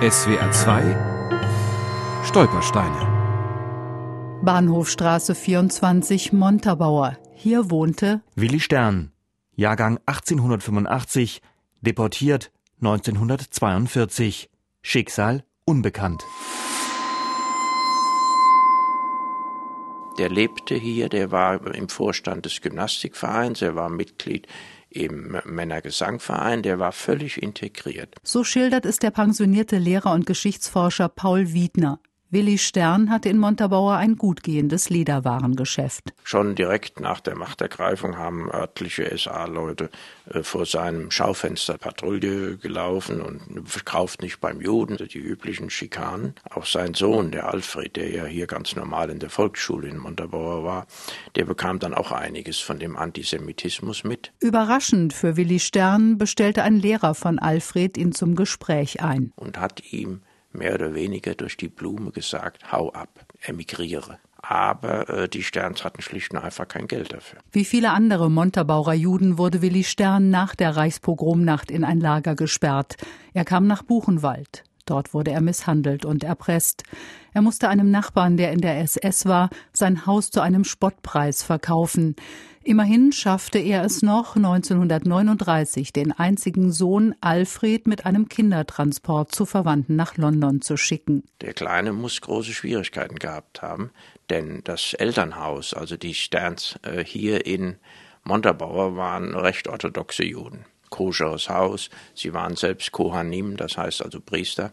SWR 2 Stolpersteine Bahnhofstraße 24 Montabaur. Hier wohnte Willi Stern, Jahrgang 1885, deportiert 1942, Schicksal unbekannt. Der lebte hier, der war im Vorstand des Gymnastikvereins, er war Mitglied im Männergesangverein, der war völlig integriert. So schildert es der pensionierte Lehrer und Geschichtsforscher Paul Wiedner. Willi Stern hatte in Montabaur ein gut gehendes Lederwarengeschäft. Schon direkt nach der Machtergreifung haben örtliche SA-Leute äh, vor seinem Schaufenster Patrouille gelaufen und verkauft nicht beim Juden, die üblichen Schikanen. Auch sein Sohn, der Alfred, der ja hier ganz normal in der Volksschule in Montabaur war, der bekam dann auch einiges von dem Antisemitismus mit. Überraschend für Willi Stern bestellte ein Lehrer von Alfred ihn zum Gespräch ein. Und hat ihm mehr oder weniger durch die Blume gesagt, hau ab, emigriere. Aber äh, die Sterns hatten schlicht und einfach kein Geld dafür. Wie viele andere Montabaurer Juden wurde Willi Stern nach der Reichspogromnacht in ein Lager gesperrt. Er kam nach Buchenwald. Dort wurde er misshandelt und erpresst. Er musste einem Nachbarn, der in der SS war, sein Haus zu einem Spottpreis verkaufen. Immerhin schaffte er es noch, 1939 den einzigen Sohn Alfred mit einem Kindertransport zu Verwandten nach London zu schicken. Der Kleine muss große Schwierigkeiten gehabt haben, denn das Elternhaus, also die Sterns äh, hier in Montabaur, waren recht orthodoxe Juden koscheres Haus. Sie waren selbst Kohanim, das heißt also Priester.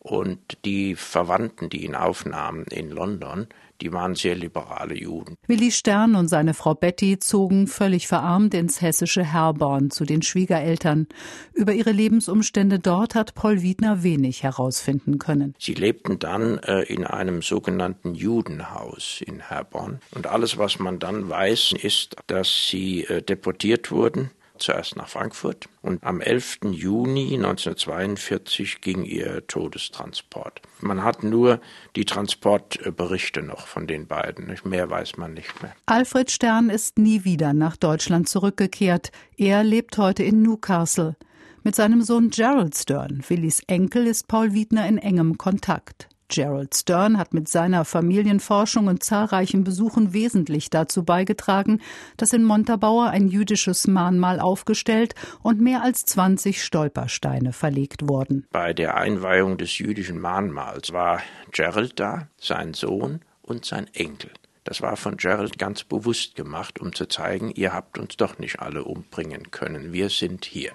Und die Verwandten, die ihn aufnahmen in London, die waren sehr liberale Juden. Willi Stern und seine Frau Betty zogen völlig verarmt ins hessische Herborn zu den Schwiegereltern. Über ihre Lebensumstände dort hat Paul Wiedner wenig herausfinden können. Sie lebten dann äh, in einem sogenannten Judenhaus in Herborn. Und alles, was man dann weiß, ist, dass sie äh, deportiert wurden zuerst nach Frankfurt und am 11. Juni 1942 ging ihr Todestransport. Man hat nur die Transportberichte noch von den beiden, mehr weiß man nicht mehr. Alfred Stern ist nie wieder nach Deutschland zurückgekehrt. Er lebt heute in Newcastle. Mit seinem Sohn Gerald Stern, Willis Enkel, ist Paul Wiedner in engem Kontakt. Gerald Stern hat mit seiner Familienforschung und zahlreichen Besuchen wesentlich dazu beigetragen, dass in Montabaur ein jüdisches Mahnmal aufgestellt und mehr als 20 Stolpersteine verlegt wurden. Bei der Einweihung des jüdischen Mahnmals war Gerald da, sein Sohn und sein Enkel. Das war von Gerald ganz bewusst gemacht, um zu zeigen, ihr habt uns doch nicht alle umbringen können. Wir sind hier.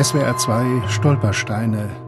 SWR 2 Stolpersteine